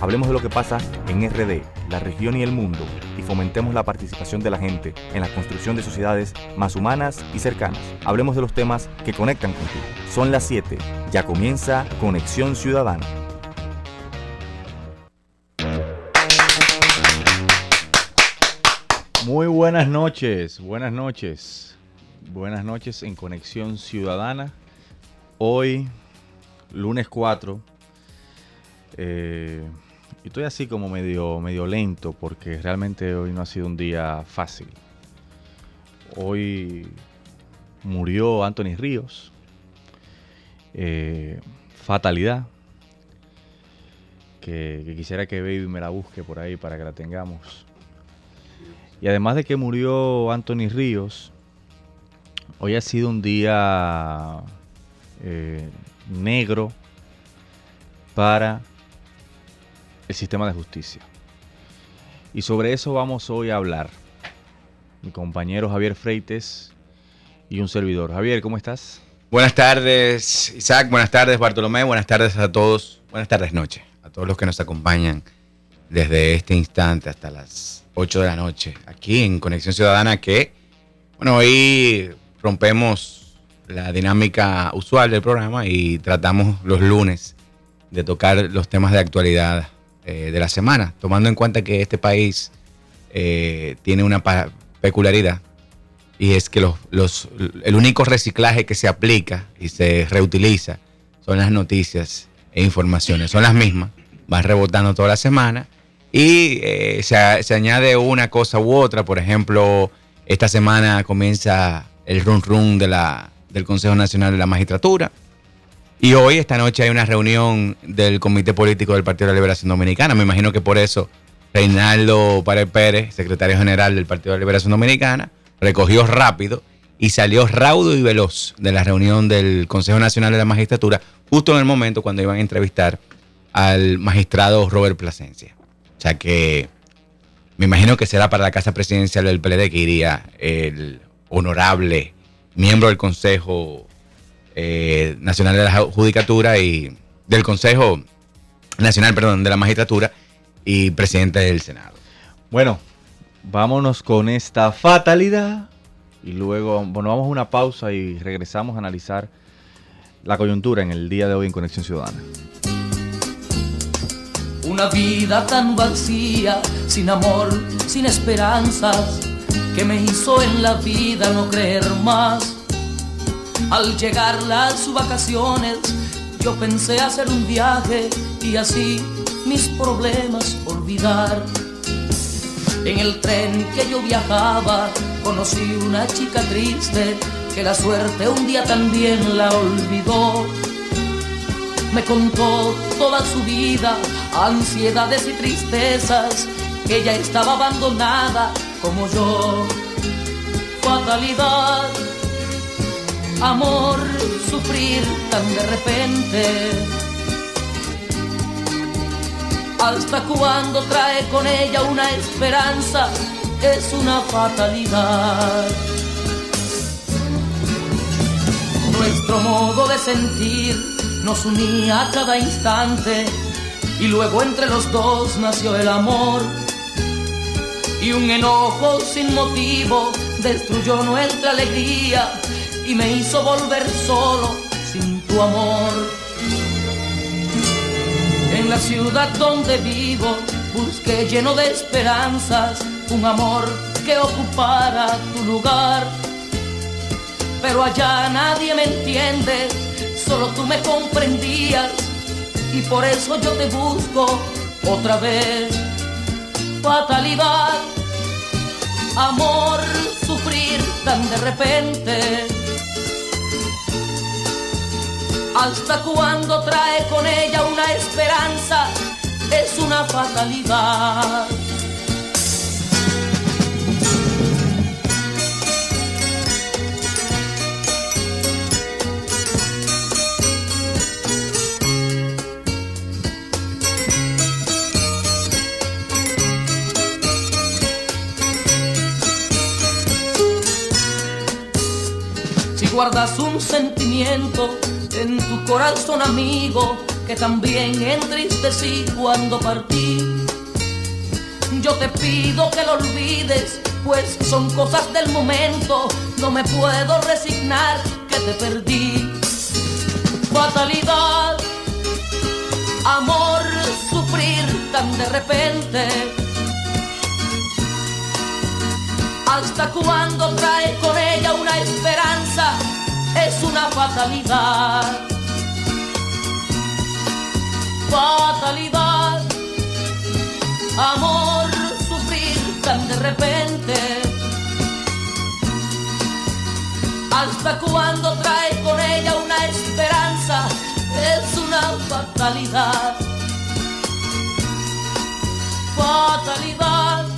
Hablemos de lo que pasa en RD, la región y el mundo, y fomentemos la participación de la gente en la construcción de sociedades más humanas y cercanas. Hablemos de los temas que conectan contigo. Son las 7, ya comienza Conexión Ciudadana. Muy buenas noches, buenas noches, buenas noches en Conexión Ciudadana. Hoy, lunes 4, eh, y estoy así como medio, medio lento porque realmente hoy no ha sido un día fácil. Hoy murió Anthony Ríos. Eh, fatalidad. Que, quisiera que Baby me la busque por ahí para que la tengamos. Y además de que murió Anthony Ríos, hoy ha sido un día eh, negro para el sistema de justicia. Y sobre eso vamos hoy a hablar. Mi compañero Javier Freites y un servidor. Javier, ¿cómo estás? Buenas tardes, Isaac. Buenas tardes, Bartolomé. Buenas tardes a todos. Buenas tardes, noche. A todos los que nos acompañan desde este instante hasta las 8 de la noche. Aquí en Conexión Ciudadana que, bueno, hoy rompemos la dinámica usual del programa y tratamos los lunes de tocar los temas de actualidad eh, de la semana, tomando en cuenta que este país eh, tiene una peculiaridad y es que los, los, el único reciclaje que se aplica y se reutiliza son las noticias e informaciones, son las mismas, van rebotando toda la semana y eh, se, se, añade una cosa u otra, por ejemplo, esta semana comienza el run run de la, del Consejo Nacional de la Magistratura, y hoy, esta noche, hay una reunión del Comité Político del Partido de la Liberación Dominicana. Me imagino que por eso Reinaldo Párez Pérez, secretario general del Partido de la Liberación Dominicana, recogió rápido y salió raudo y veloz de la reunión del Consejo Nacional de la Magistratura, justo en el momento cuando iban a entrevistar al magistrado Robert Plasencia. O sea que me imagino que será para la Casa Presidencial del PLD que iría el honorable miembro del Consejo eh, Nacional de la Judicatura y del Consejo Nacional, perdón, de la Magistratura y presidente del Senado. Bueno, vámonos con esta fatalidad y luego, bueno, vamos a una pausa y regresamos a analizar la coyuntura en el día de hoy en Conexión Ciudadana. Una vida tan vacía, sin amor, sin esperanzas, que me hizo en la vida no creer más al llegar las vacaciones, yo pensé hacer un viaje y así mis problemas olvidar. En el tren que yo viajaba, conocí una chica triste que la suerte un día también la olvidó. Me contó toda su vida, ansiedades y tristezas, que ella estaba abandonada como yo. Fatalidad amor sufrir tan de repente? Hasta cuando trae con ella una esperanza, es una fatalidad. Nuestro modo de sentir nos unía a cada instante y luego entre los dos nació el amor. Y un enojo sin motivo destruyó nuestra alegría y me hizo volver solo sin tu amor. En la ciudad donde vivo busqué lleno de esperanzas un amor que ocupara tu lugar. Pero allá nadie me entiende, solo tú me comprendías y por eso yo te busco otra vez. Fatalidad, amor, sufrir de repente hasta cuando trae con ella una esperanza, es una fatalidad. Guardas un sentimiento en tu corazón amigo que también entristecí cuando partí. Yo te pido que lo olvides, pues son cosas del momento, no me puedo resignar que te perdí. Fatalidad, amor, sufrir tan de repente. ¿Hasta cuando trae con ella una esperanza? Es una fatalidad. Fatalidad, amor, sufrir tan de repente. ¿Hasta cuando trae con ella una esperanza? Es una fatalidad. Fatalidad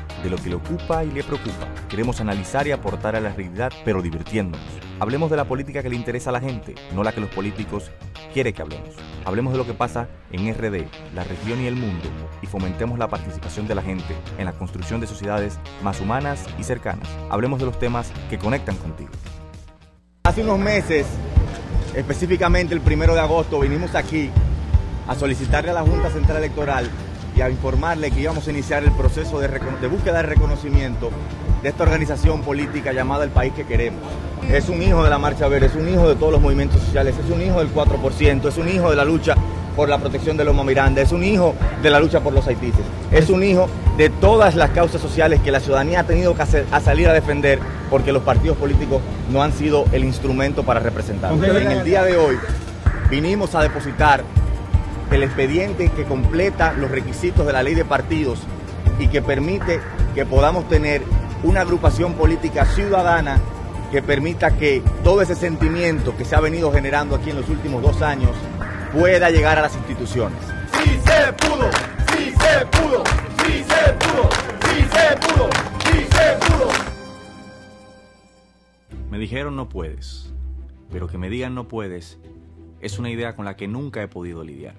de lo que le ocupa y le preocupa. Queremos analizar y aportar a la realidad, pero divirtiéndonos. Hablemos de la política que le interesa a la gente, no la que los políticos quieren que hablemos. Hablemos de lo que pasa en RD, la región y el mundo, y fomentemos la participación de la gente en la construcción de sociedades más humanas y cercanas. Hablemos de los temas que conectan contigo. Hace unos meses, específicamente el primero de agosto, vinimos aquí a solicitarle a la Junta Central Electoral y a informarle que íbamos a iniciar el proceso de, de, búsqueda de reconocimiento de esta organización política llamada El País que Queremos. Es un hijo de la Marcha Verde, es un hijo de todos los movimientos sociales, es un hijo del 4%, es un hijo de la lucha por la protección de Loma Miranda, es un hijo de la lucha por los haitises, es un hijo de todas las causas sociales que la ciudadanía ha tenido que hacer, a salir a defender porque los partidos políticos no han sido el instrumento para representar. En el día de hoy vinimos a depositar el expediente que completa los requisitos de la ley de partidos y que permite que podamos tener una agrupación política ciudadana que permita que todo ese sentimiento que se ha venido generando aquí en los últimos dos años pueda llegar a las instituciones. Sí se pudo, sí se pudo, sí se pudo, sí se pudo, sí se pudo. Me dijeron no puedes, pero que me digan no puedes es una idea con la que nunca he podido lidiar.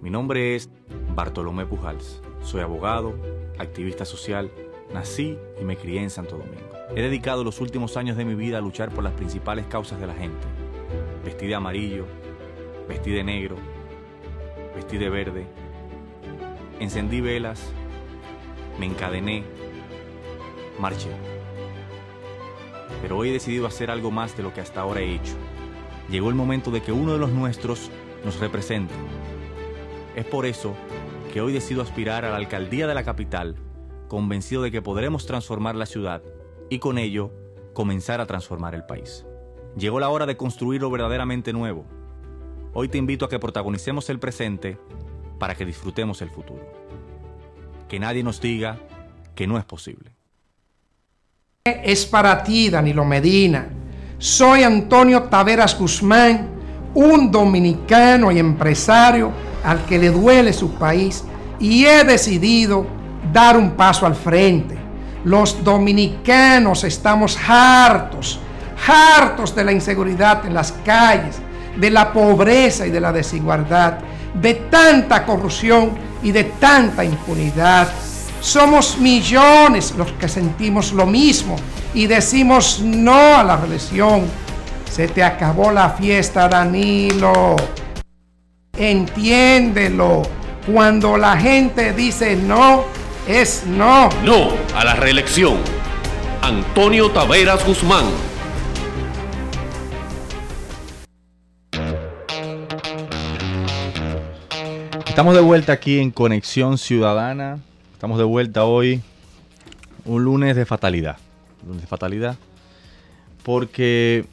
Mi nombre es Bartolomé Pujals. Soy abogado, activista social, nací y me crié en Santo Domingo. He dedicado los últimos años de mi vida a luchar por las principales causas de la gente. Vestí de amarillo, vestí de negro, vestí de verde. Encendí velas, me encadené, marché. Pero hoy he decidido hacer algo más de lo que hasta ahora he hecho llegó el momento de que uno de los nuestros nos represente. Es por eso que hoy decido aspirar a la alcaldía de la capital, convencido de que podremos transformar la ciudad y con ello comenzar a transformar el país. Llegó la hora de construir lo verdaderamente nuevo. Hoy te invito a que protagonicemos el presente para que disfrutemos el futuro. Que nadie nos diga que no es posible. Es para ti, Danilo Medina soy Antonio Taveras Guzmán, un dominicano y empresario al que le duele su país y he decidido dar un paso al frente. Los dominicanos estamos hartos, hartos de la inseguridad en las calles, de la pobreza y de la desigualdad, de tanta corrupción y de tanta impunidad. Somos millones los que sentimos lo mismo y decimos no a la reelección. Se te acabó la fiesta, Danilo. Entiéndelo. Cuando la gente dice no, es no. No a la reelección. Antonio Taveras Guzmán. Estamos de vuelta aquí en Conexión Ciudadana. Estamos de vuelta hoy, un lunes de fatalidad. Lunes de fatalidad. Porque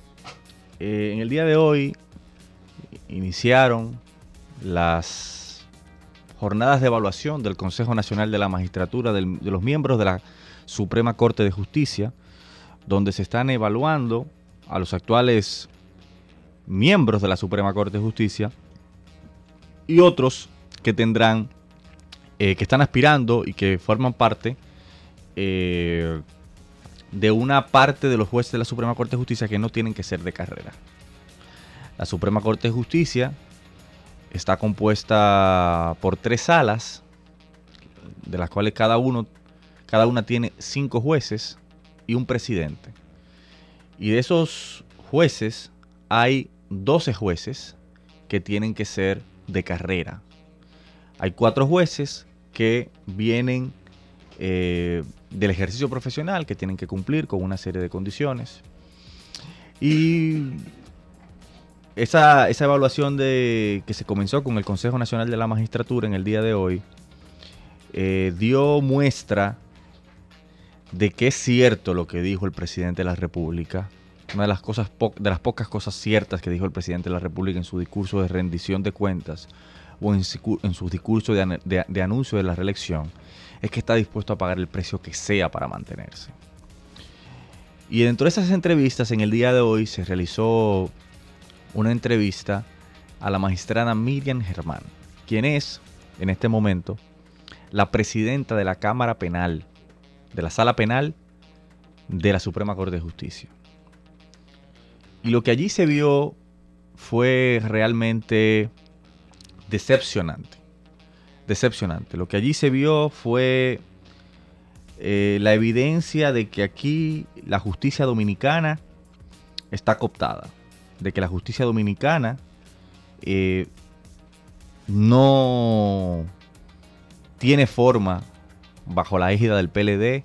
eh, en el día de hoy iniciaron las jornadas de evaluación del Consejo Nacional de la Magistratura, de los miembros de la Suprema Corte de Justicia, donde se están evaluando a los actuales miembros de la Suprema Corte de Justicia y otros que tendrán, eh, que están aspirando y que forman parte eh, de una parte de los jueces de la Suprema Corte de Justicia que no tienen que ser de carrera. La Suprema Corte de Justicia está compuesta por tres salas, de las cuales cada, uno, cada una tiene cinco jueces y un presidente. Y de esos jueces hay 12 jueces que tienen que ser de carrera. Hay cuatro jueces que vienen eh, del ejercicio profesional, que tienen que cumplir con una serie de condiciones. Y esa, esa evaluación de, que se comenzó con el Consejo Nacional de la Magistratura en el día de hoy eh, dio muestra de que es cierto lo que dijo el presidente de la República. Una de las, cosas de las pocas cosas ciertas que dijo el presidente de la República en su discurso de rendición de cuentas o en, su discurso de, de anuncio de la reelección es que está dispuesto a pagar el precio que sea para mantenerse. Y dentro de esas entrevistas, en el día de hoy se realizó una entrevista a la magistrada Miriam Germán, quien es, en este momento, la presidenta de la Cámara Penal, de la Sala Penal de la Suprema Corte de Justicia. Y lo que allí se vio fue realmente decepcionante. Decepcionante. Lo que allí se vio fue eh, la evidencia de que aquí la justicia dominicana está cooptada de que la justicia dominicana eh, no tiene forma, bajo la égida del PLD,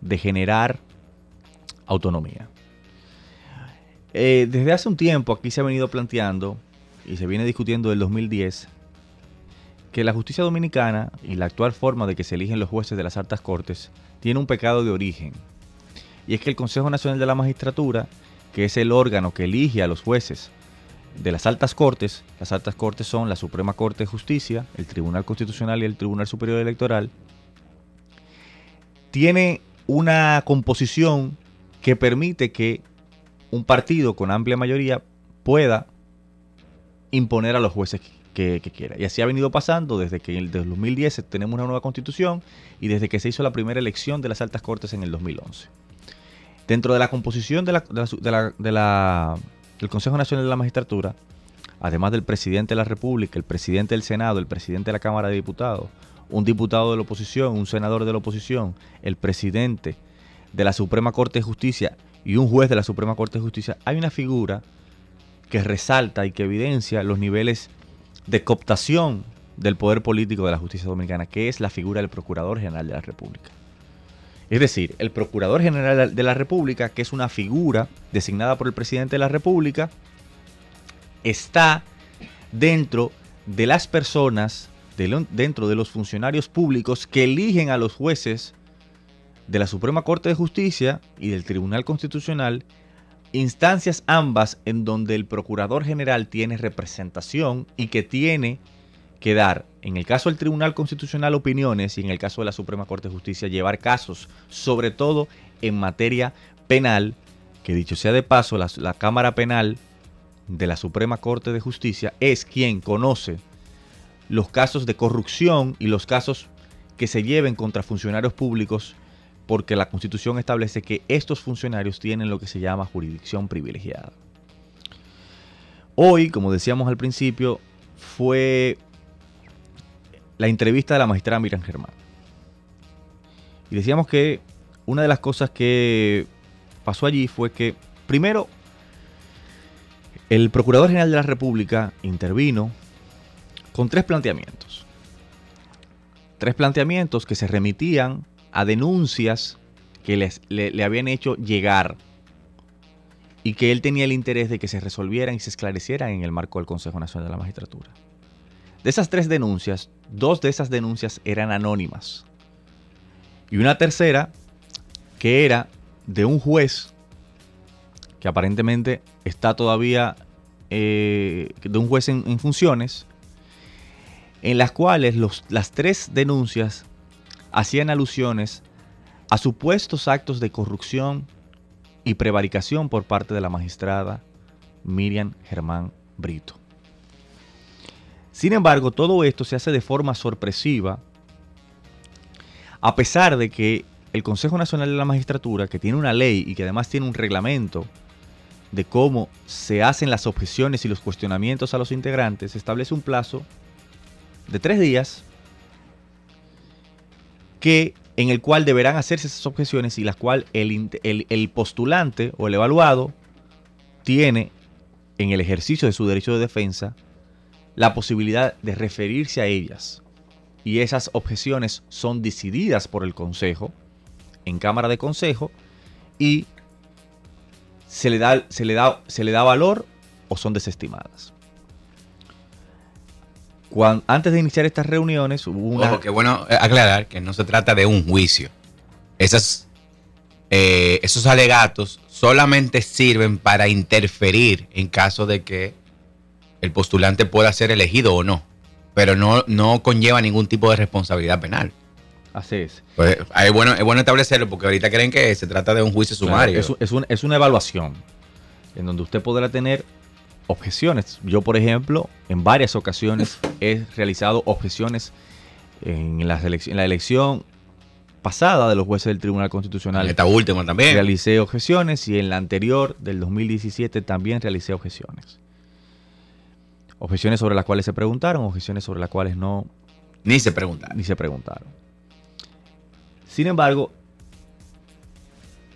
de generar autonomía. Eh, desde hace un tiempo aquí se ha venido planteando y se viene discutiendo del 2010 que la justicia dominicana y la actual forma de que se eligen los jueces de las altas cortes tiene un pecado de origen. Y es que el Consejo Nacional de la Magistratura que es el órgano que elige a los jueces de las altas cortes, las altas cortes son la Suprema Corte de Justicia, el Tribunal Constitucional y el Tribunal Superior Electoral, tiene una composición que permite que un partido con amplia mayoría pueda imponer a los jueces que, quiera. Y así ha venido pasando desde que en el 2010 tenemos una nueva constitución y desde que se hizo la primera elección de las altas cortes en el 2011. Dentro de la composición del Consejo Nacional de la Magistratura, además del presidente de la República, el presidente del Senado, el presidente de la Cámara de Diputados, un diputado de la oposición, un senador de la oposición, el presidente de la Suprema Corte de Justicia y un juez de la Suprema Corte de Justicia, hay una figura que resalta y que evidencia los niveles de cooptación del poder político de la justicia dominicana, que es la figura del Procurador General de la República. Es decir, el Procurador General de la República, que es una figura designada por el presidente de la República, está dentro de las personas, dentro de los funcionarios públicos que eligen a los jueces de la Suprema Corte de Justicia y del Tribunal Constitucional, instancias ambas en donde el Procurador General tiene representación y que tiene que dar, en el caso del Tribunal Constitucional, opiniones y en el caso de la Suprema Corte de Justicia, llevar casos, sobre todo en materia penal, que dicho sea de paso, la, Cámara Penal de la Suprema Corte de Justicia es quien conoce los casos de corrupción y los casos que se lleven contra funcionarios públicos porque la Constitución establece que estos funcionarios tienen lo que se llama jurisdicción privilegiada. Hoy, como decíamos al principio, fue la entrevista de la magistrada Miriam Germán. Y decíamos que una de las cosas que pasó allí fue que, primero, el Procurador General de la República intervino con tres planteamientos. Tres planteamientos que se remitían a denuncias que les, le, habían hecho llegar y que él tenía el interés de que se resolvieran y se esclarecieran en el marco del Consejo Nacional de la Magistratura. De esas tres denuncias, dos de esas denuncias eran anónimas. Y una tercera, que era de un juez que aparentemente está todavía, eh, de un juez en, funciones, en las cuales las tres denuncias hacían alusiones a supuestos actos de corrupción y prevaricación por parte de la magistrada Miriam Germán Brito. Sin embargo, todo esto se hace de forma sorpresiva, a pesar de que el Consejo Nacional de la Magistratura, que tiene una ley y que además tiene un reglamento de cómo se hacen las objeciones y los cuestionamientos a los integrantes, establece un plazo de tres días que, en el cual deberán hacerse esas objeciones y las cuales el, el, el postulante o el evaluado tiene en el ejercicio de su derecho de defensa la posibilidad de referirse a ellas. Y esas objeciones son decididas por el Consejo, en Cámara de Consejo, y se le da, se le da, se le da valor o son desestimadas. Cuando, antes de iniciar estas reuniones hubo una... Ojo, que bueno eh, aclarar que no se trata de un juicio. Esas, eh, esos alegatos solamente sirven para interferir en caso de que el postulante pueda ser elegido o no, pero no, no conlleva ningún tipo de responsabilidad penal. Así es. Pues, es, bueno, es bueno establecerlo porque ahorita creen que se trata de un juicio sumario. Claro, es, un, es, una evaluación en donde usted podrá tener objeciones. Yo, por ejemplo, en varias ocasiones he realizado objeciones en, las en la elección pasada de los jueces del Tribunal Constitucional. En esta última también. Realicé objeciones y en la anterior del 2017 también realicé objeciones. Objeciones sobre las cuales se preguntaron, objeciones sobre las cuales no... Ni se preguntaron. Ni se preguntaron. Sin embargo,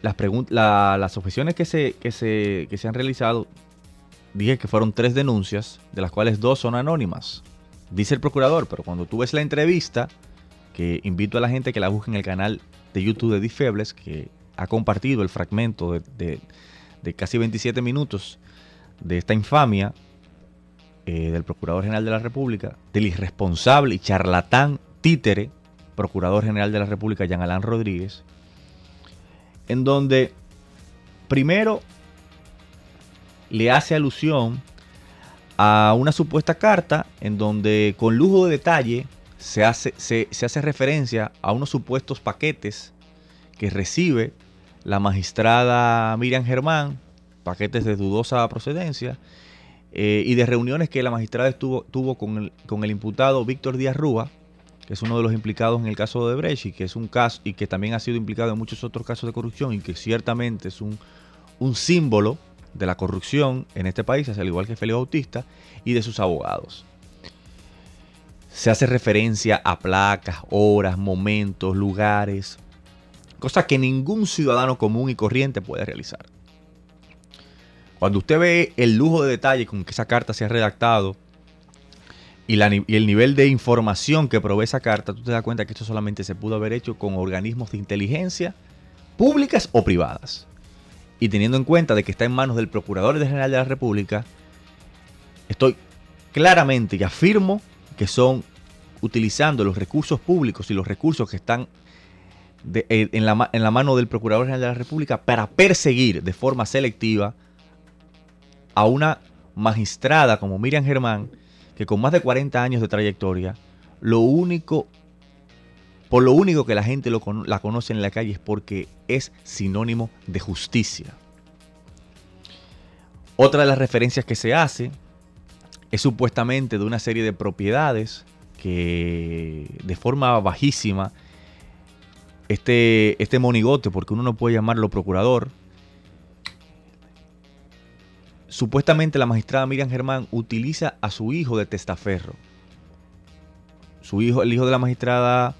las, la, las objeciones que se, que, se, que se han realizado, dije que fueron tres denuncias, de las cuales dos son anónimas. Dice el procurador, pero cuando tú ves la entrevista, que invito a la gente que la busque en el canal de YouTube de Difebles, que ha compartido el fragmento de, de, casi 27 minutos de esta infamia eh, del Procurador General de la República, del irresponsable y charlatán títere, Procurador General de la República, Jean Alain Rodríguez, en donde primero le hace alusión a una supuesta carta en donde con lujo de detalle se hace, se, hace referencia a unos supuestos paquetes que recibe la magistrada Miriam Germán, paquetes de dudosa procedencia, eh, y de reuniones que la magistrada estuvo, tuvo con el, con el imputado Víctor Díaz Rúa, que es uno de los implicados en el caso de Brecht y que es un caso y que también ha sido implicado en muchos otros casos de corrupción y que ciertamente es un, un símbolo de la corrupción en este país, al igual que Félix Bautista, y de sus abogados. Se hace referencia a placas, horas, momentos, lugares, cosa que ningún ciudadano común y corriente puede realizar. Cuando usted ve el lujo de detalle con que esa carta se ha redactado y, y, el nivel de información que provee esa carta, tú te das cuenta que esto solamente se pudo haber hecho con organismos de inteligencia públicas o privadas. Y teniendo en cuenta de que está en manos del Procurador General de la República, estoy claramente y afirmo que son utilizando los recursos públicos y los recursos que están de, en, la, en la mano del Procurador General de la República para perseguir de forma selectiva a una magistrada como Miriam Germán, que con más de 40 años de trayectoria, lo único, por lo único que la gente la conoce en la calle es porque es sinónimo de justicia. Otra de las referencias que se hace es supuestamente de una serie de propiedades que de forma bajísima este, este monigote, porque uno no puede llamarlo procurador, Supuestamente la magistrada Miriam Germán utiliza a su hijo de testaferro. Su hijo, el hijo de la magistrada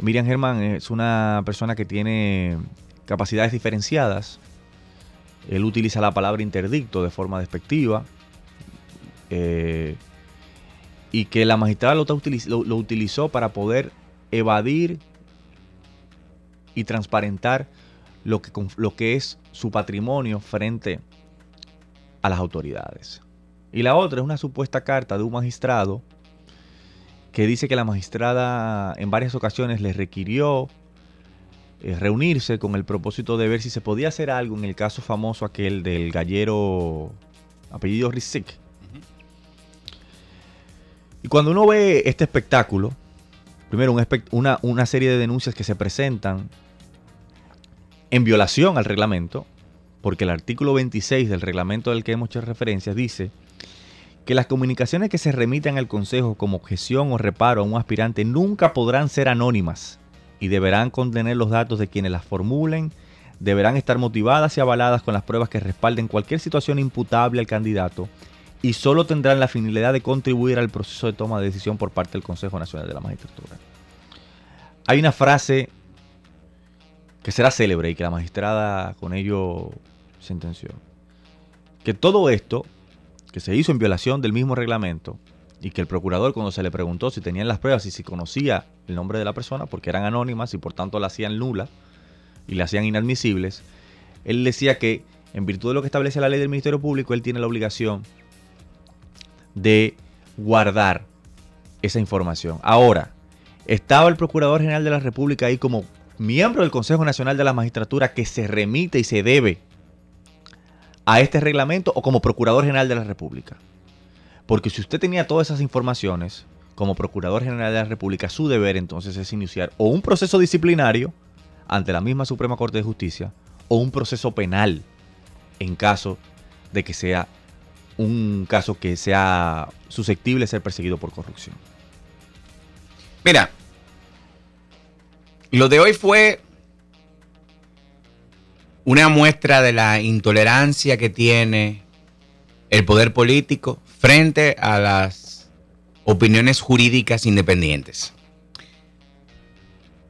Miriam Germán es una persona que tiene capacidades diferenciadas. Él utiliza la palabra interdicto de forma despectiva. Eh, y que la magistrada lo, utilizó para poder evadir y transparentar lo que es su patrimonio frente a las autoridades. Y la otra es una supuesta carta de un magistrado que dice que la magistrada en varias ocasiones le requirió eh, reunirse con el propósito de ver si se podía hacer algo en el caso famoso aquel del gallero apellido Rizik. Y cuando uno ve este espectáculo, primero una, una serie de denuncias que se presentan en violación al reglamento, porque el artículo 26 del reglamento del que hemos hecho referencia dice que las comunicaciones que se remitan al Consejo como objeción o reparo a un aspirante nunca podrán ser anónimas y deberán contener los datos de quienes las formulen, deberán estar motivadas y avaladas con las pruebas que respalden cualquier situación imputable al candidato y solo tendrán la finalidad de contribuir al proceso de toma de decisión por parte del Consejo Nacional de la Magistratura. Hay una frase que será célebre y que la magistrada con ello sentenció. Que todo esto, que se hizo en violación del mismo reglamento, y que el procurador cuando se le preguntó si tenían las pruebas y si conocía el nombre de la persona, porque eran anónimas y por tanto la hacían nula y la hacían inadmisibles, él decía que en virtud de lo que establece la ley del Ministerio Público, él tiene la obligación de guardar esa información. Ahora, estaba el Procurador General de la República ahí como miembro del Consejo Nacional de la Magistratura que se remite y se debe a este reglamento o como Procurador General de la República. Porque si usted tenía todas esas informaciones, como Procurador General de la República, su deber entonces es iniciar o un proceso disciplinario ante la misma Suprema Corte de Justicia o un proceso penal en caso de que sea un caso que sea susceptible de ser perseguido por corrupción. Mira, lo de hoy fue una muestra de la intolerancia que tiene el poder político frente a las opiniones jurídicas independientes.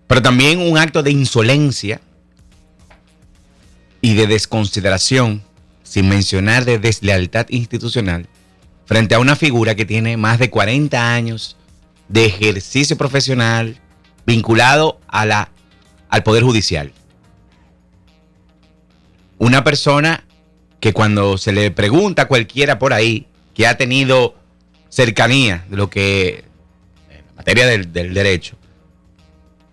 Pero también un acto de insolencia y de desconsideración sin mencionar de deslealtad institucional, frente a una figura que tiene más de 40 años de ejercicio profesional vinculado a la, al Poder Judicial. Una persona que cuando se le pregunta a cualquiera por ahí que ha tenido cercanía de lo que, en materia del, derecho,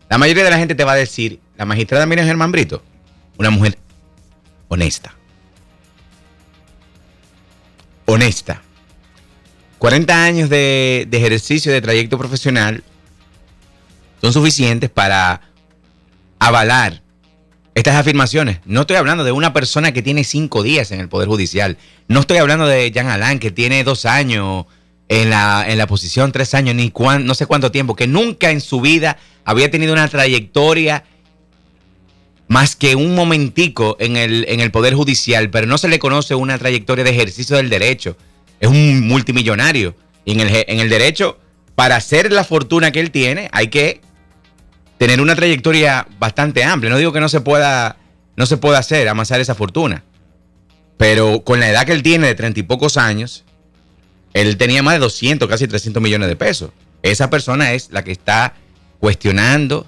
la mayoría de la gente te va a decir, la magistrada Miriam Germán Brito, una mujer honesta, honesta. 40 años de, ejercicio de trayecto profesional son suficientes para avalar estas afirmaciones. No estoy hablando de una persona que tiene cinco días en el Poder Judicial. No estoy hablando de Jean Alain, que tiene dos años en la, en la posición, tres años, ni no sé cuánto tiempo, que nunca en su vida había tenido una trayectoria más que un momentico en el, en el Poder Judicial, pero no se le conoce una trayectoria de ejercicio del derecho. Es un multimillonario. Y en el, en el derecho, para hacer la fortuna que él tiene, hay que tener una trayectoria bastante amplia. No digo que no se pueda, no se pueda hacer, amasar esa fortuna. Pero con la edad que él tiene de treinta y pocos años, él tenía más de 200, casi 300 millones de pesos. Esa persona es la que está cuestionando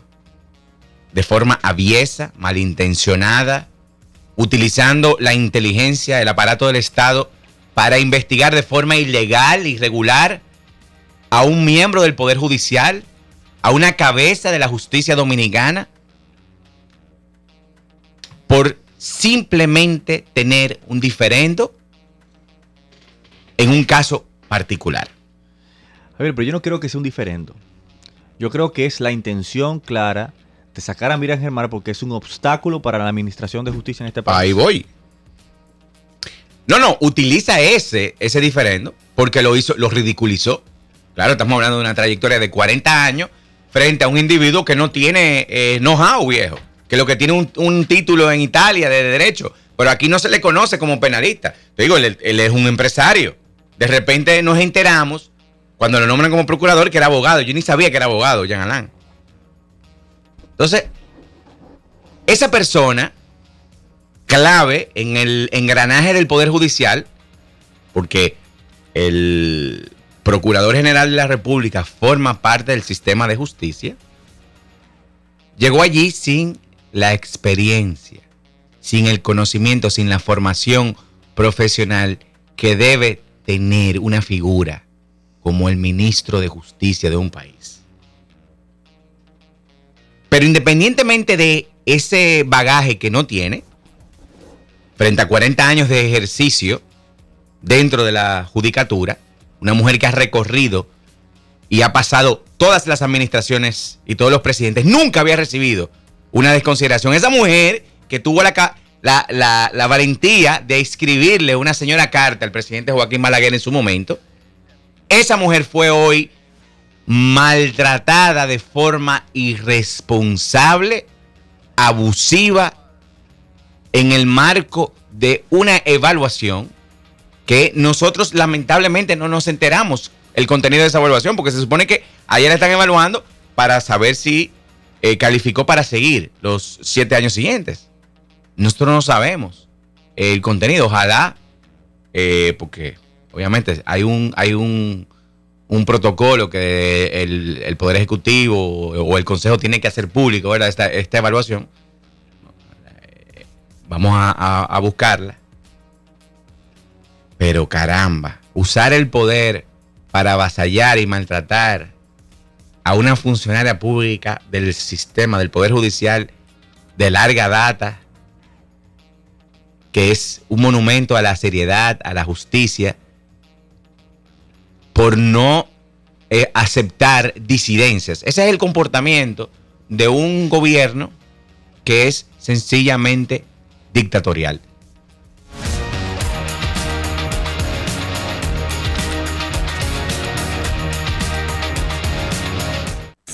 de forma aviesa, malintencionada, utilizando la inteligencia, el aparato del Estado para investigar de forma ilegal, irregular, a un miembro del Poder Judicial, a una cabeza de la justicia dominicana, por simplemente tener un diferendo en un caso particular. A ver, pero yo no creo que sea un diferendo. Yo creo que es la intención clara de sacar a Miriam Germán porque es un obstáculo para la administración de justicia en este país. Ahí voy. No, no, utiliza ese, ese diferendo porque lo hizo, lo ridiculizó. Claro, estamos hablando de una trayectoria de 40 años frente a un individuo que no tiene eh, know-how, viejo. Que lo que tiene un, un, título en Italia de derecho. Pero aquí no se le conoce como penalista. Te digo, él, él es un empresario. De repente nos enteramos cuando lo nombran como procurador que era abogado. Yo ni sabía que era abogado, Jean Alain. Entonces, esa persona clave en el engranaje del Poder Judicial, porque el Procurador General de la República forma parte del sistema de justicia, llegó allí sin la experiencia, sin el conocimiento, sin la formación profesional que debe tener una figura como el ministro de Justicia de un país. Pero independientemente de ese bagaje que no tiene, frente a 40 años de ejercicio dentro de la judicatura, una mujer que ha recorrido y ha pasado todas las administraciones y todos los presidentes, nunca había recibido una desconsideración. Esa mujer que tuvo la, la, la- valentía de escribirle una señora carta al presidente Joaquín Balaguer en su momento. Esa mujer fue hoy maltratada de forma irresponsable, abusiva, en el marco de una evaluación que nosotros lamentablemente no nos enteramos el contenido de esa evaluación, porque se supone que ayer la están evaluando para saber si eh, calificó para seguir los siete años siguientes. Nosotros no sabemos el contenido, ojalá, eh, porque obviamente hay un, hay un, un protocolo que el, el Poder Ejecutivo o el Consejo tiene que hacer público, ¿verdad? Esta, esta evaluación. Vamos a buscarla. Pero caramba, usar el poder para avasallar y maltratar a una funcionaria pública del sistema, del Poder Judicial de larga data, que es un monumento a la seriedad, a la justicia, por no eh, aceptar disidencias. Ese es el comportamiento de un gobierno que es sencillamente dictatorial.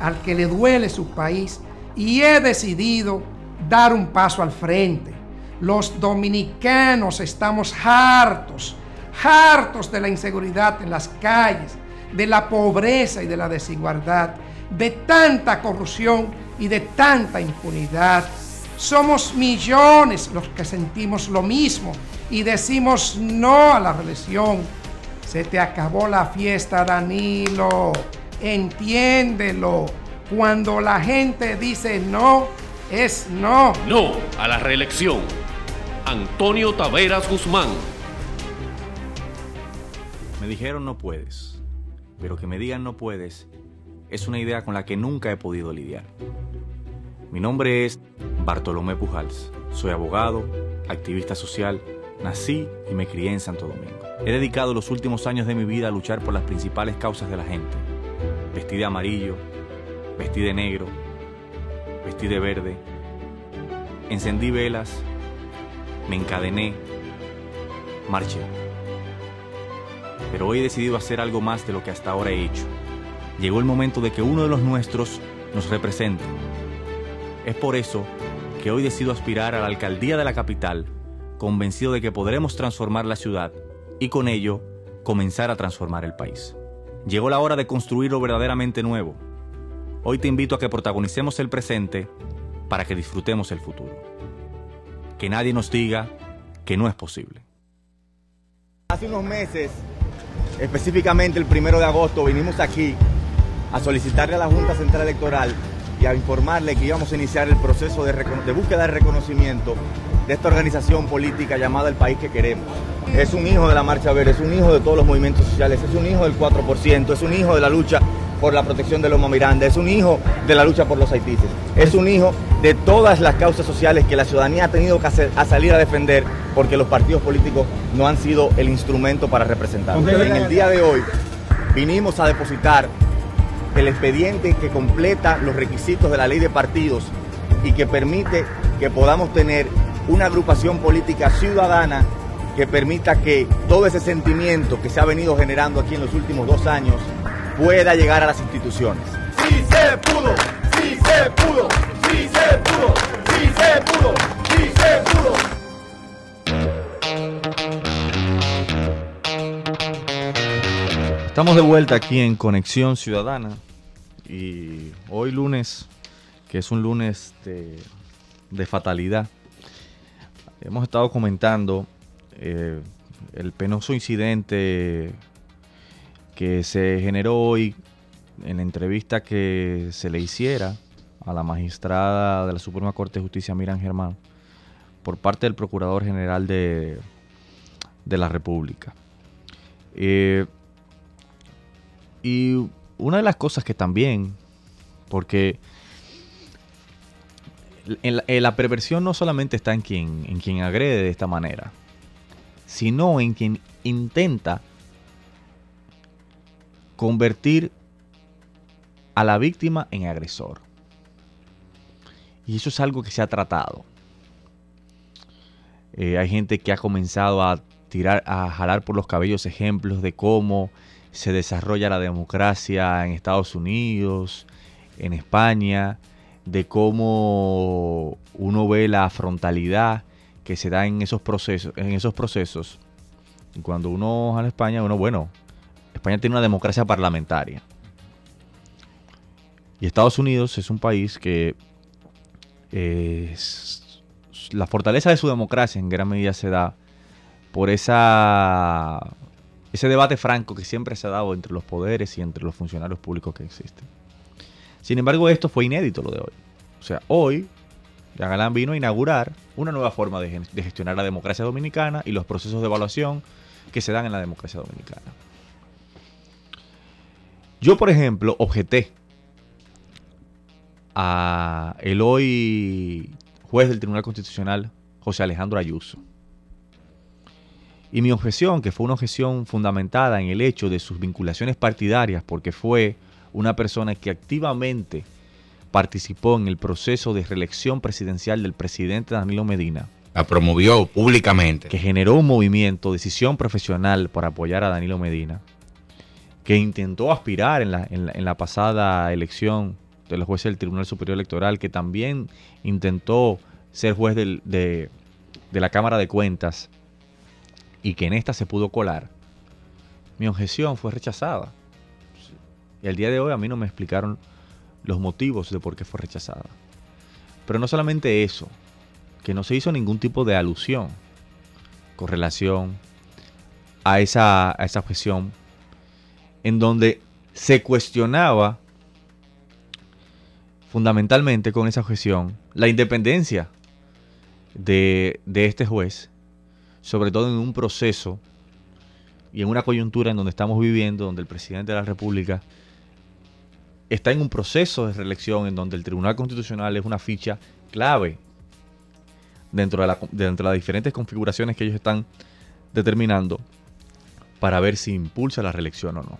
al que le duele su país y he decidido dar un paso al frente. Los dominicanos estamos hartos, hartos de la inseguridad en las calles, de la pobreza y de la desigualdad, de tanta corrupción y de tanta impunidad. Somos millones los que sentimos lo mismo y decimos no a la reelección. Se te acabó la fiesta, Danilo. Entiéndelo. Cuando la gente dice no, es no. No a la reelección. Antonio Taveras Guzmán. Me dijeron no puedes, pero que me digan no puedes es una idea con la que nunca he podido lidiar. Mi nombre es Bartolomé Pujals. Soy abogado, activista social, nací y me crié en Santo Domingo. He dedicado los últimos años de mi vida a luchar por las principales causas de la gente. Vestí de amarillo, vestí de negro, vestí de verde, encendí velas, me encadené, marché. Pero hoy he decidido hacer algo más de lo que hasta ahora he hecho. Llegó el momento de que uno de los nuestros nos represente. Es por eso que hoy decido aspirar a la alcaldía de la capital, convencido de que podremos transformar la ciudad y con ello comenzar a transformar el país. Llegó la hora de construir lo verdaderamente nuevo. Hoy te invito a que protagonicemos el presente para que disfrutemos el futuro. Que nadie nos diga que no es posible. Hace unos meses, específicamente el primero de agosto, vinimos aquí a solicitarle a la Junta Central Electoral y a informarle que íbamos a iniciar el proceso de, búsqueda de reconocimiento de esta organización política llamada El País que Queremos. Es un hijo de la Marcha Verde, es un hijo de todos los movimientos sociales, es un hijo del 4%, es un hijo de la lucha por la protección de Loma Miranda, es un hijo de la lucha por los haitises, es un hijo de todas las causas sociales que la ciudadanía ha tenido que hacer- a salir a defender porque los partidos políticos no han sido el instrumento para representarlos. En el día de hoy vinimos a depositar el expediente que completa los requisitos de la ley de partidos y que permite que podamos tener una agrupación política ciudadana que permita que todo ese sentimiento que se ha venido generando aquí en los últimos dos años pueda llegar a las instituciones. Sí se pudo, sí se pudo, sí se pudo, sí se pudo, sí se pudo. Estamos de vuelta aquí en Conexión Ciudadana y hoy lunes que es un lunes de, fatalidad. Hemos estado comentando eh, el penoso incidente que se generó hoy en la entrevista que se le hiciera a la magistrada de la Suprema Corte de Justicia, Miran Germán, por parte del Procurador General de, de la República. Eh, y una de las cosas que también, porque en la, perversión no solamente está en quien, en quien agrede de esta manera, sino en quien intenta convertir a la víctima en agresor. Y eso es algo que se ha tratado. Eh, hay gente que ha comenzado a tirar, a jalar por los cabellos ejemplos de cómo se desarrolla la democracia en Estados Unidos, en España, de cómo uno ve la frontalidad que se da en esos procesos, en esos procesos. Y cuando uno va a España, uno, bueno, España tiene una democracia parlamentaria. Y Estados Unidos es un país que es- la fortaleza de su democracia en gran medida se da por esa ese debate franco que siempre se ha dado entre los poderes y entre los funcionarios públicos que existen. Sin embargo, esto fue inédito lo de hoy. O sea, hoy Yagalán vino a inaugurar una nueva forma de gestionar la democracia dominicana y los procesos de evaluación que se dan en la democracia dominicana. Yo, por ejemplo, objeté a el hoy juez del Tribunal Constitucional, José Alejandro Ayuso. Y mi objeción, que fue una objeción fundamentada en el hecho de sus vinculaciones partidarias, porque fue una persona que activamente participó en el proceso de reelección presidencial del presidente Danilo Medina, La promovió públicamente. que generó un movimiento, decisión profesional por apoyar a Danilo Medina, que intentó aspirar en la, en la- en la pasada elección de los jueces del Tribunal Superior Electoral, que también intentó ser juez del- de, de la Cámara de Cuentas y que en esta se pudo colar, mi objeción fue rechazada. Y al día de hoy a mí no me explicaron los motivos de por qué fue rechazada. Pero no solamente eso, que no se hizo ningún tipo de alusión con relación a esa, a esa objeción, en donde se cuestionaba fundamentalmente con esa objeción la independencia de, de este juez, sobre todo en un proceso y en una coyuntura en donde estamos viviendo, donde el presidente de la República está en un proceso de reelección en donde el Tribunal Constitucional es una ficha clave dentro de, la- de las diferentes configuraciones que ellos están determinando para ver si impulsa la reelección o no.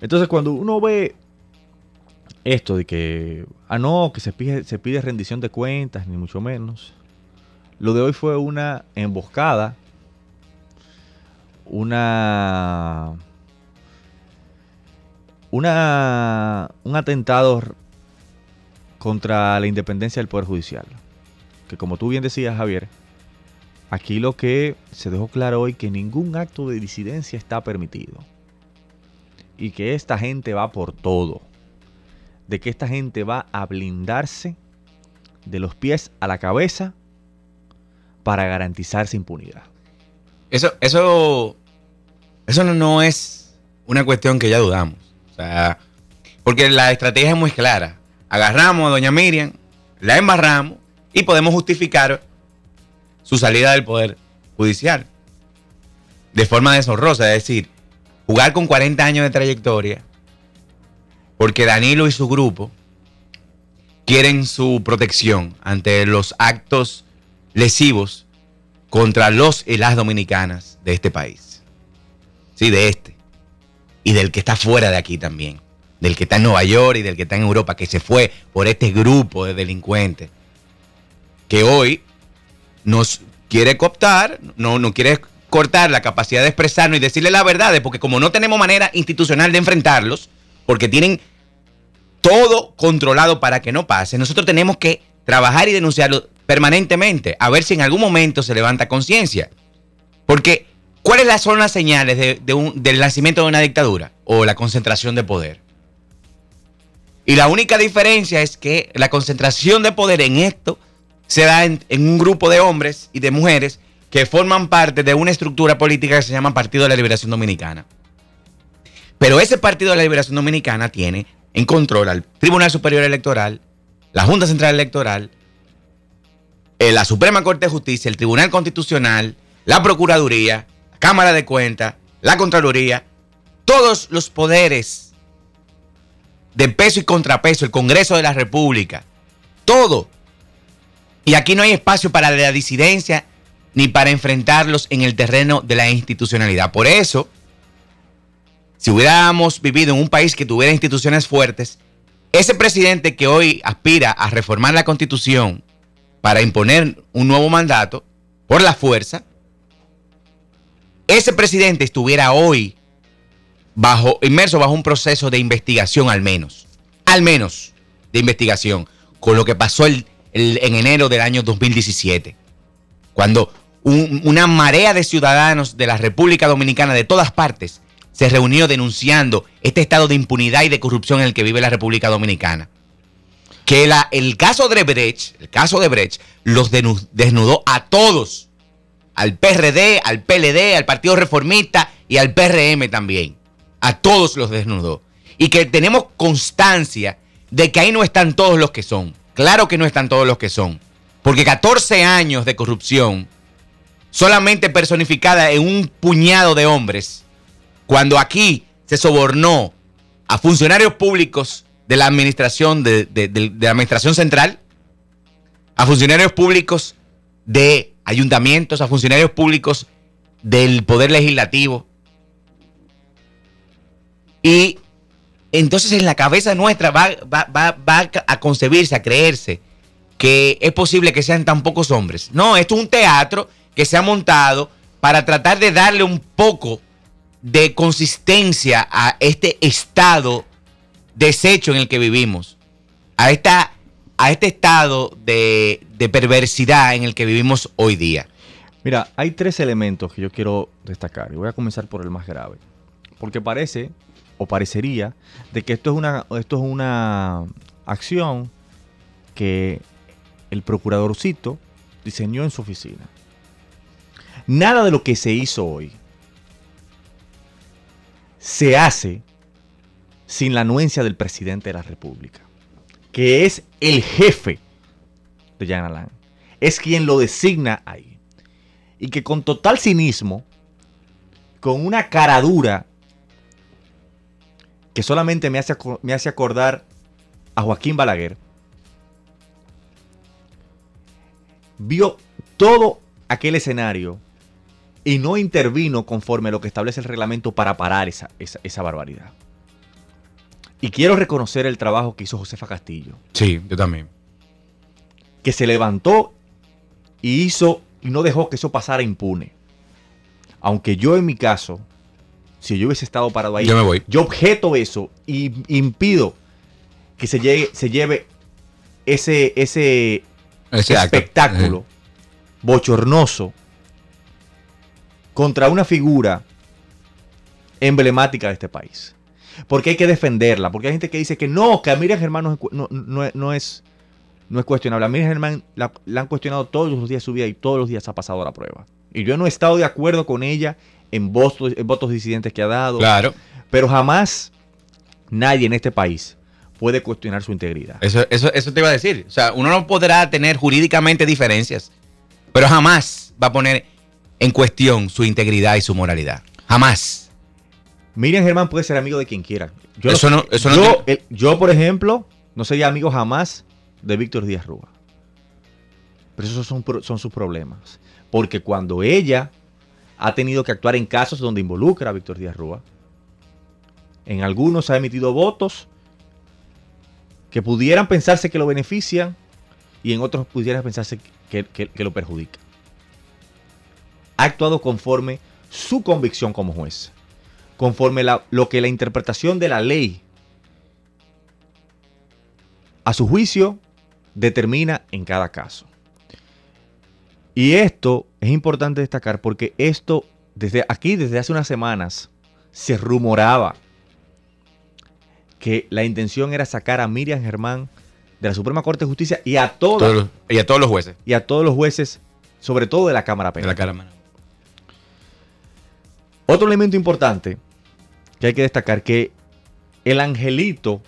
Entonces cuando uno ve esto de que, ah no, que se se pide rendición de cuentas, ni mucho menos, lo de hoy fue una emboscada, una una, un atentado contra la independencia del Poder Judicial. Que como tú bien decías, Javier, aquí lo que se dejó claro hoy que ningún acto de disidencia está permitido. Y que esta gente va por todo. De que esta gente va a blindarse de los pies a la cabeza para garantizarse impunidad. Eso, eso, eso no, es una cuestión que ya dudamos. O sea, porque la estrategia es muy clara. Agarramos a doña Miriam, la embarramos y podemos justificar su salida del poder judicial. De forma deshonrosa, es decir, jugar con 40 años de trayectoria, porque Danilo y su grupo quieren su protección ante los actos lesivos contra los y las dominicanas de este país. Sí, de este. Y del que está fuera de aquí también. Del que está en Nueva York y del que está en Europa, que se fue por este grupo de delincuentes. Que hoy nos quiere cooptar, no, no quiere cortar la capacidad de expresarnos y decirle la verdad, porque como no tenemos manera institucional de enfrentarlos, porque tienen todo controlado para que no pase, nosotros tenemos que trabajar y denunciarlo permanentemente, a ver si en algún momento se levanta conciencia. Porque, ¿cuáles son las señales del nacimiento de una dictadura o la concentración de poder? Y la única diferencia es que la concentración de poder en esto se da en un grupo de hombres y de mujeres que forman parte de una estructura política que se llama Partido de la Liberación Dominicana. Pero ese Partido de la Liberación Dominicana tiene en control al Tribunal Superior Electoral, la Junta Central Electoral, eh, la Suprema Corte de Justicia, el Tribunal Constitucional, la Procuraduría, la Cámara de Cuentas, la Contraloría, todos los poderes de peso y contrapeso, el Congreso de la República, todo. Y aquí no hay espacio para la disidencia ni para enfrentarlos en el terreno de la institucionalidad. Por eso, si hubiéramos vivido en un país que tuviera instituciones fuertes, ese presidente que hoy aspira a reformar la constitución para imponer un nuevo mandato por la fuerza, ese presidente estuviera hoy bajo, inmerso bajo un proceso de investigación al menos, al menos de investigación, con lo que pasó el- en enero del año 2017, cuando un- una marea de ciudadanos de la República Dominicana de todas partes se reunió denunciando este estado de impunidad y de corrupción en el que vive la República Dominicana. Que el caso de Brecht, el caso de Brecht, los desnudó a todos, al PRD, al PLD, al Partido Reformista y al PRM también. A todos los desnudó. Y que tenemos constancia de que ahí no están todos los que son. Claro que no están todos los que son. Porque 14 años de corrupción, solamente personificada en un puñado de hombres, cuando aquí se sobornó a funcionarios públicos de la administración de, de- de- la administración central, a funcionarios públicos de ayuntamientos, a funcionarios públicos del poder legislativo. Y entonces en la cabeza nuestra va, va- va- va a concebirse, a creerse que es posible que sean tan pocos hombres. No, esto es un teatro que se ha montado para tratar de darle un poco de consistencia a este estado deshecho en el que vivimos, a, esta, a este estado de, de perversidad en el que vivimos hoy día. Mira, hay tres elementos que yo quiero destacar y voy a comenzar por el más grave. Porque parece o parecería de que esto es una, esto es una acción que el procuradorcito diseñó en su oficina. Nada de lo que se hizo hoy se hace sin la anuencia del presidente de la República, que es el jefe de Jan Alain. Es quien lo designa ahí. Y que con total cinismo, con una cara dura, que solamente me hace, me hace acordar a Joaquín Balaguer, vio todo aquel escenario y no intervino conforme a lo que establece el reglamento para parar esa, esa barbaridad. Y quiero reconocer el trabajo que hizo Josefa Castillo, Sí, yo también. que se levantó y hizo y no dejó que eso pasara impune. Aunque yo en mi caso, si yo hubiese estado parado ahí, Yo me voy. yo objeto eso y impido que se llegue, se lleve ese, ese Ese acto. espectáculo bochornoso contra una figura emblemática de este país. Porque hay que defenderla, porque hay gente que dice que no, que a Miriam Germán no no, no es, no es, no es cuestionable. A Miriam Germán la, la han cuestionado todos los días de su vida y todos los días ha pasado la prueba. Y yo no he estado de acuerdo con ella en votos, en votos disidentes que ha dado, Claro. pero jamás nadie en este país puede cuestionar su integridad. Eso, eso, eso te iba a decir. O sea, uno no podrá tener jurídicamente diferencias, pero jamás va a poner en cuestión su integridad y su moralidad. Jamás. Miriam Germán puede ser amigo de quien quiera. Yo Eso no- eso no yo, tiene- el- yo, por ejemplo, no sería amigo jamás de Víctor Díaz Rúa. Pero esos son, sus problemas. Porque cuando ella ha tenido que actuar en casos donde involucra a Víctor Díaz Rúa, en algunos ha emitido votos que pudieran pensarse que lo benefician y en otros pudieran pensarse que, que- que lo perjudican. Ha actuado conforme su convicción como juez conforme la- lo que la interpretación de la ley a su juicio determina en cada caso. Y esto es importante destacar porque esto desde aquí, desde hace unas semanas, se rumoraba que la intención era sacar a Miriam Germán de la Suprema Corte de Justicia y a todos Todos los- y a todos los jueces y a todos los jueces, sobre todo de la Cámara de Penal. la Cámara. Otro elemento importante que hay que destacar que el angelito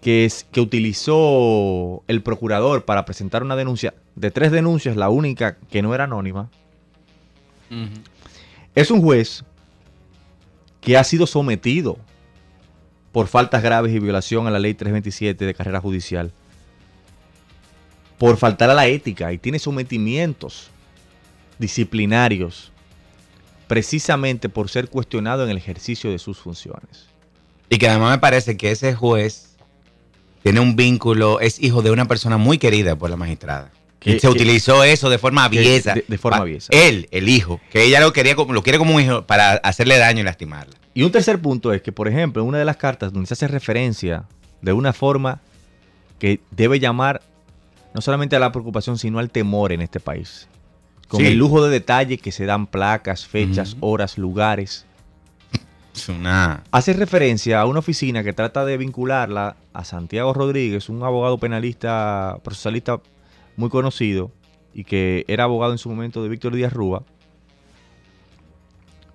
que, es, que utilizó el procurador para presentar una denuncia, de tres denuncias, la única que no era anónima, es un juez que ha sido sometido por faltas graves y violación a la ley 327 de carrera judicial, por faltar a la ética y tiene sometimientos disciplinarios precisamente por ser cuestionado en el ejercicio de sus funciones. Y que además me parece que ese juez tiene un vínculo, es hijo de una persona muy querida por la magistrada. Que- se que- utilizó eso de forma aviesa. de- de forma aviesa. Él, el hijo, que ella lo quería como, lo quiere como un hijo para hacerle daño y lastimarla. Y un tercer punto es que, por ejemplo, en una de las cartas donde se hace referencia de una forma que debe llamar no solamente a la preocupación, sino al temor en este país. Con Sí. el lujo de detalle que se dan placas, fechas, horas, lugares. Es una... Hace referencia a una oficina que trata de vincularla a Santiago Rodríguez, un abogado penalista, procesalista muy conocido y que era abogado en su momento de Víctor Díaz Rúa.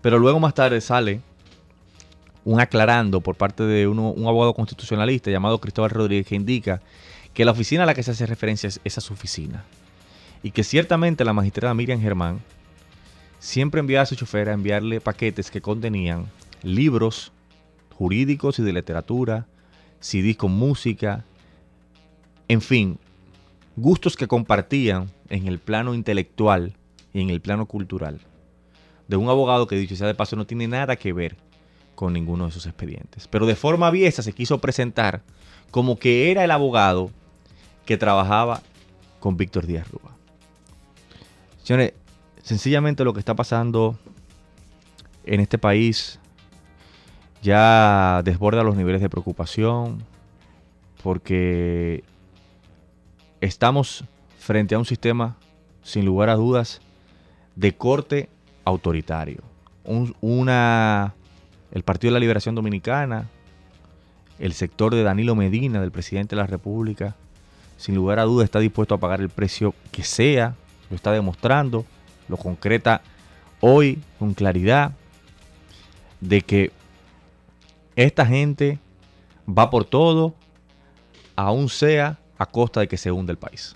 Pero luego más tarde sale un aclarando por parte de uno- un abogado constitucionalista llamado Cristóbal Rodríguez que indica que la oficina a la que se hace referencia es esa su oficina. Y que ciertamente la magistrada Miriam Germán siempre enviaba a su chofer a enviarle paquetes que contenían libros jurídicos y de literatura, CDs con música, en fin, gustos que compartían en el plano intelectual y en el plano cultural de un abogado que dicho sea de paso no tiene nada que ver con ninguno de sus expedientes. Pero de forma aviesa se quiso presentar como que era el abogado que trabajaba con Víctor Díaz Rúa. Señores, sencillamente lo que está pasando en este país ya desborda los niveles de preocupación porque estamos frente a un sistema, sin lugar a dudas, de corte autoritario. Un- una, el Partido de la Liberación Dominicana, el sector de Danilo Medina, del presidente de la República, sin lugar a dudas está dispuesto a pagar el precio que sea, lo está demostrando, lo concreta hoy con claridad, de que esta gente va por todo, aún sea a costa de que se hunda el país.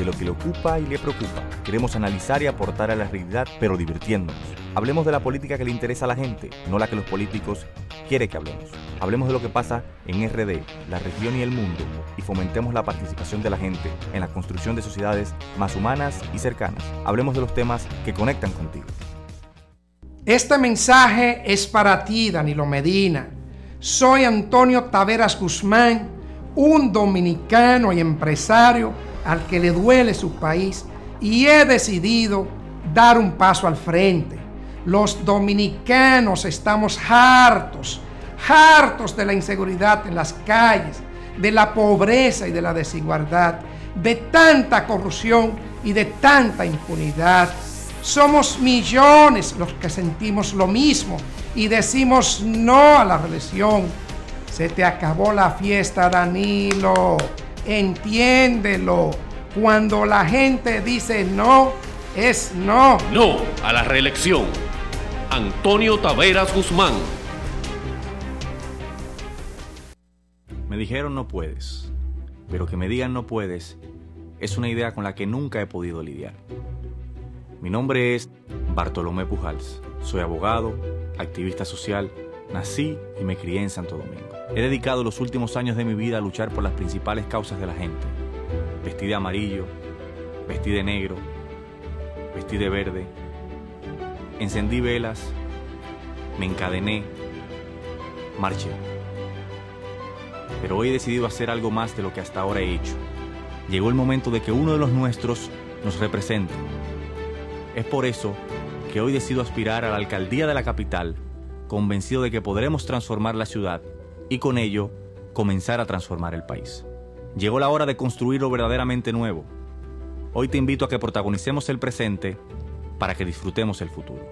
de lo que le ocupa y le preocupa. Queremos analizar y aportar a la realidad, pero divirtiéndonos. Hablemos de la política que le interesa a la gente, no la que los políticos quieren que hablemos. Hablemos de lo que pasa en RD, la región y el mundo, y fomentemos la participación de la gente en la construcción de sociedades más humanas y cercanas. Hablemos de los temas que conectan contigo. Este mensaje es para ti, Danilo Medina. Soy Antonio Taveras Guzmán, un dominicano y empresario al que le duele su país y he decidido dar un paso al frente. Los dominicanos estamos hartos, hartos de la inseguridad en las calles, de la pobreza y de la desigualdad, de tanta corrupción y de tanta impunidad. Somos millones los que sentimos lo mismo y decimos no a la reelección. Se te acabó la fiesta, Danilo. Entiéndelo. Cuando la gente dice no, es no. No a la reelección. Antonio Taveras Guzmán. Me dijeron no puedes, pero que me digan no puedes es una idea con la que nunca he podido lidiar. Mi nombre es Bartolomé Pujals. Soy abogado, activista social, nací y me crié en Santo Domingo. He dedicado los últimos años de mi vida a luchar por las principales causas de la gente. Vestí de amarillo, vestí de negro, vestí de verde. Encendí velas, me encadené, marché. Pero hoy he decidido hacer algo más de lo que hasta ahora he hecho. llegó el momento de que uno de los nuestros nos represente. Es por eso que hoy decido aspirar a la alcaldía de la capital, convencido de que podremos transformar la ciudad y con ello comenzar a transformar el país. Llegó la hora de construir lo verdaderamente nuevo. Hoy te invito a que protagonicemos el presente para que disfrutemos el futuro.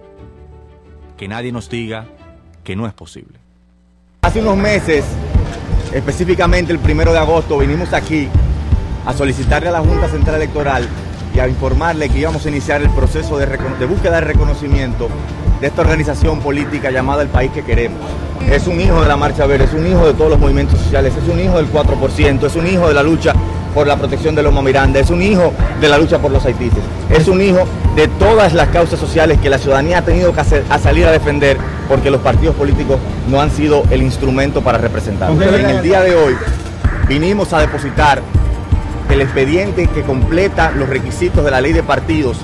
Que nadie nos diga que no es posible. Hace unos meses, específicamente el primero de agosto, vinimos aquí a solicitarle a la Junta Central Electoral y a informarle que íbamos a iniciar el proceso de, de búsqueda de reconocimiento de esta organización política llamada El País que Queremos. Es un hijo de la Marcha Verde, es un hijo de todos los movimientos sociales, es un hijo del 4%, es un hijo de la lucha por la protección de Loma Miranda, es un hijo de la lucha por los haitíes, es un hijo de todas las causas sociales que la ciudadanía ha tenido que hacer, a salir a defender porque los partidos políticos no han sido el instrumento para representar. En el día de hoy vinimos a depositar el expediente que completa los requisitos de la ley de partidos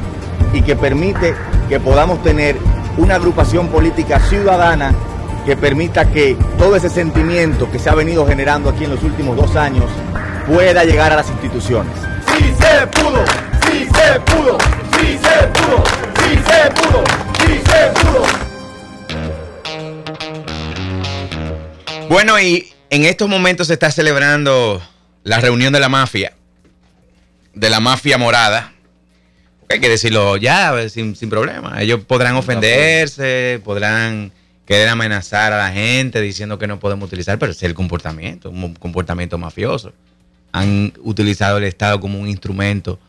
y que permite que podamos tener una agrupación política ciudadana que permita que todo ese sentimiento que se ha venido generando aquí en los últimos dos años pueda llegar a las instituciones. Sí se pudo, sí se pudo, sí se pudo, sí se pudo, sí se pudo. Bueno, y en estos momentos se está celebrando la reunión de la mafia, de la mafia morada. Hay que decirlo ya, sin, sin problema. Ellos podrán ofenderse, podrán querer amenazar a la gente diciendo que no podemos utilizar, pero es el comportamiento, un comportamiento mafioso. Han utilizado el Estado como un instrumento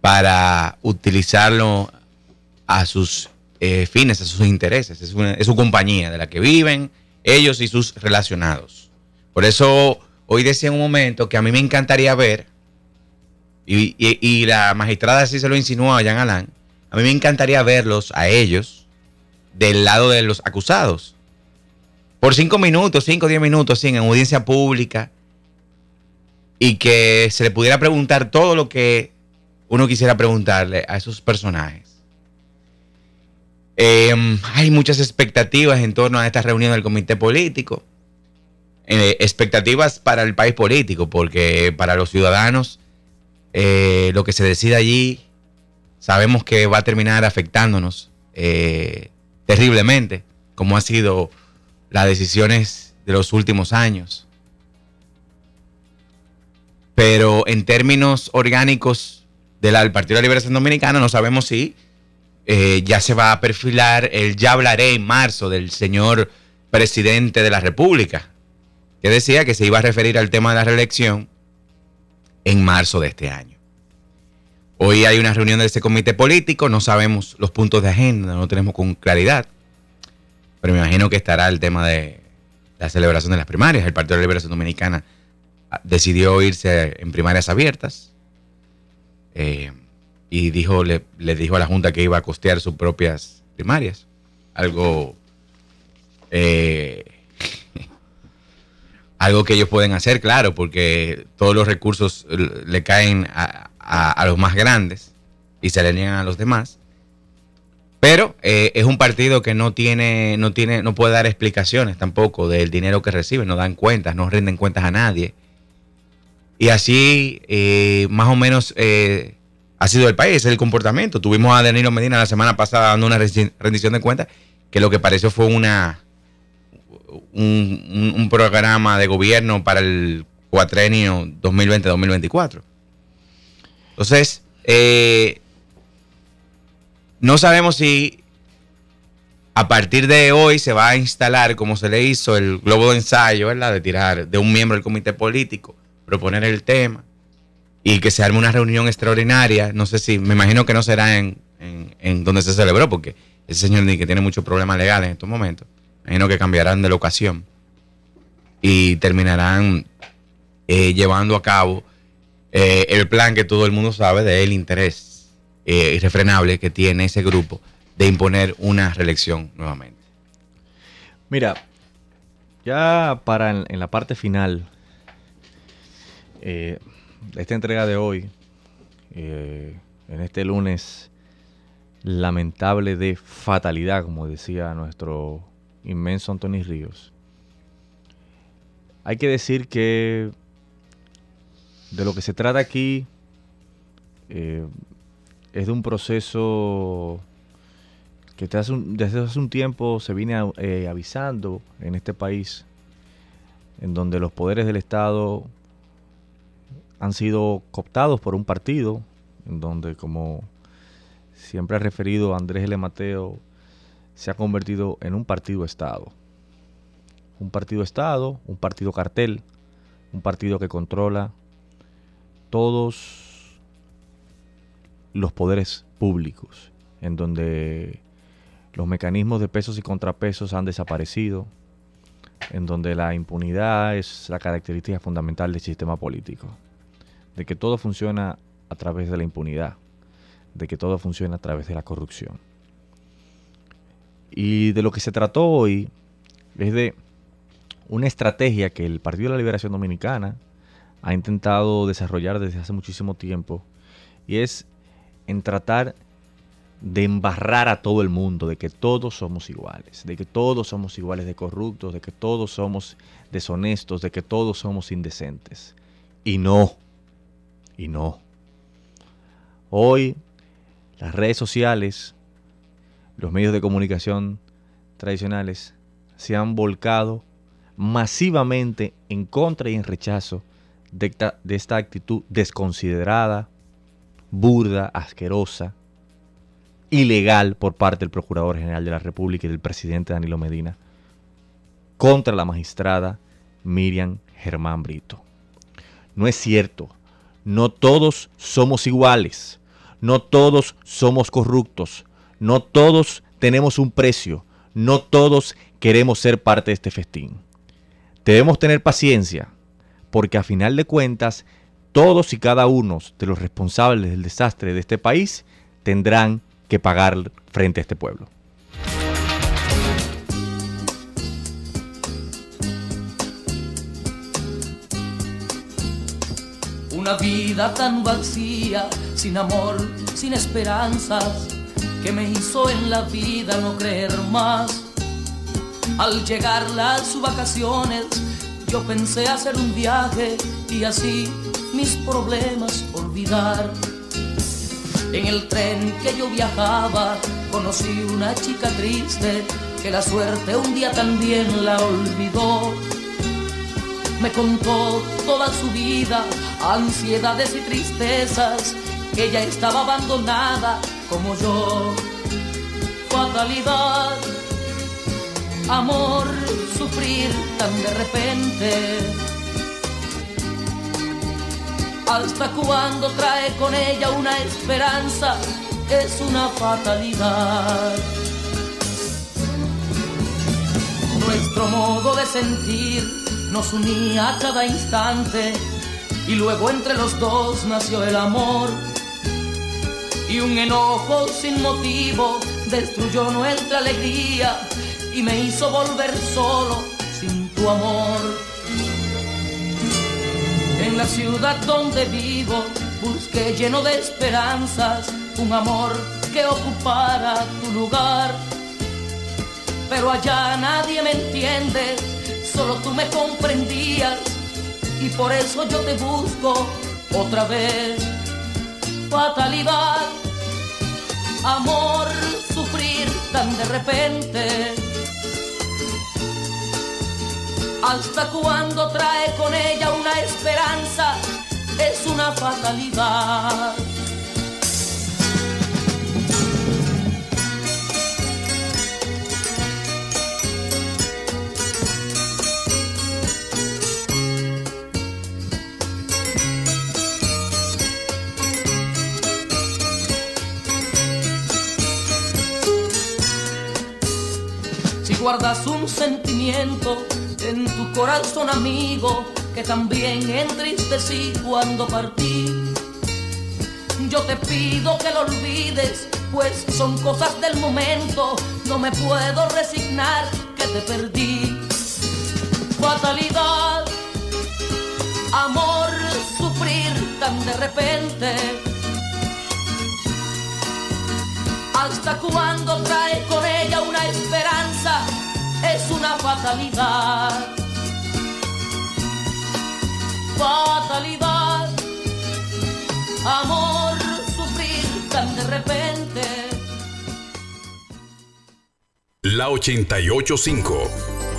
para utilizarlo a sus eh, fines, a sus intereses. Es, una- es su compañía de la que viven ellos y sus relacionados. Por eso hoy decía en un momento que a mí me encantaría ver, y, la magistrada así se lo insinuó a Jean Alain, a mí me encantaría verlos a ellos del lado de los acusados. Por cinco minutos, cinco o diez minutos, sí, en audiencia pública. Y que se le pudiera preguntar todo lo que uno quisiera preguntarle a esos personajes. Eh, hay muchas expectativas en torno a esta reunión del comité político. Eh, expectativas para el país político, porque para los ciudadanos eh, lo que se decide allí sabemos que va a terminar afectándonos eh, terriblemente, como han sido las decisiones de los últimos años. Pero en términos orgánicos del del Partido de la Liberación Dominicana, no sabemos si eh, ya se va a perfilar el ya hablaré en marzo del señor presidente de la República, que decía que se iba a referir al tema de la reelección en marzo de este año. Hoy hay una reunión de ese comité político, no sabemos los puntos de agenda, no tenemos con claridad, pero me imagino que estará el tema de la celebración de las primarias. El Partido de Liberación Dominicana ah, decidió irse en primarias abiertas eh, y dijo, le, le dijo a la Junta que iba a costear sus propias primarias. Algo, eh, algo que ellos pueden hacer, claro, porque todos los recursos eh, le caen a, los más grandes y se le niegan a los demás. Pero eh, es un partido que no tiene, no tiene, no puede dar explicaciones tampoco del dinero que recibe, no dan cuentas, no rinden cuentas a nadie. Y así, eh, más o menos, ha sido el país, el comportamiento. Tuvimos a Danilo Medina la semana pasada dando una rendici- rendición de cuentas que lo que pareció fue una un, programa de gobierno para el cuatrenio 2020-2024. Entonces, eh, no sabemos si a partir de hoy se va a instalar, como se le hizo, el globo de ensayo, ¿verdad? De tirar de un miembro del comité político, proponer el tema y que se arme una reunión extraordinaria. No sé si, me imagino que no será en, en- en donde se celebró, porque ese señor que tiene muchos problemas legales en estos momentos. Imagino que cambiarán de locación y terminarán eh, llevando a cabo eh, el plan que todo el mundo sabe del interés eh, irrefrenable que tiene ese grupo de imponer una reelección nuevamente. Mira, ya para en, la parte final eh, de esta entrega de hoy, eh, en este lunes lamentable de fatalidad, como decía nuestro inmenso Anthony Ríos, hay que decir que de lo que se trata aquí eh, es de un proceso que desde hace un, tiempo se viene eh, avisando en este país, en donde los poderes del Estado han sido cooptados por un partido, en donde, como siempre ha referido Andrés L. Mateo, se ha convertido en un partido Estado. Un partido Estado, un partido cartel, un partido que controla todos los poderes públicos, en donde los mecanismos de pesos y contrapesos han desaparecido, en donde la impunidad es la característica fundamental del sistema político, de que todo funciona a través de la impunidad, de que todo funciona a través de la corrupción. Y de lo que se trató hoy es de una estrategia que el Partido de la Liberación Dominicana ha intentado desarrollar desde hace muchísimo tiempo, y es en tratar de embarrar a todo el mundo, de que todos somos iguales, de que todos somos iguales de corruptos, de que todos somos deshonestos, de que todos somos indecentes. Y no, y no. Hoy las redes sociales, los medios de comunicación tradicionales se han volcado masivamente en contra y en rechazo de esta, actitud desconsiderada, burda, asquerosa, ilegal por parte del Procurador General de la República y del presidente Danilo Medina contra la magistrada Miriam Germán Brito. No es cierto, no todos somos iguales, no todos somos corruptos, no todos tenemos un precio, no todos queremos ser parte de este festín. Debemos tener paciencia, porque a final de cuentas, todos y cada uno de los responsables del desastre de este país tendrán que pagar frente a este pueblo. Una vida tan vacía, sin amor, sin esperanzas, que me hizo en la vida no creer más. Al llegar las vacaciones, yo pensé hacer un viaje y así mis problemas olvidar. En el tren que yo viajaba conocí una chica triste que la suerte un día también la olvidó. Me contó toda su vida, ansiedades y tristezas, que ella estaba abandonada como yo. Fatalidad, amor, sufrir tan de repente hasta cuando trae con ella una esperanza, es una fatalidad. Nuestro modo de sentir nos unía a cada instante y luego entre los dos nació el amor. Y un enojo sin motivo destruyó nuestra alegría y me hizo volver solo sin tu amor en la ciudad donde vivo busqué lleno de esperanzas un amor que ocupara tu lugar. Pero allá nadie me entiende, solo tú me comprendías y por eso yo te busco otra vez. Fatalidad, amor, sufrir tan de repente. Hasta cuando trae con ella una esperanza, es una fatalidad. Guardas un sentimiento en tu corazón amigo que también entristecí cuando partí. Yo te pido que lo olvides, pues son cosas del momento, no me puedo resignar que te perdí. Fatalidad, amor, sufrir tan de repente. Hasta cuando trae con ella una esperanza es una fatalidad. Fatalidad, amor, repente. La 885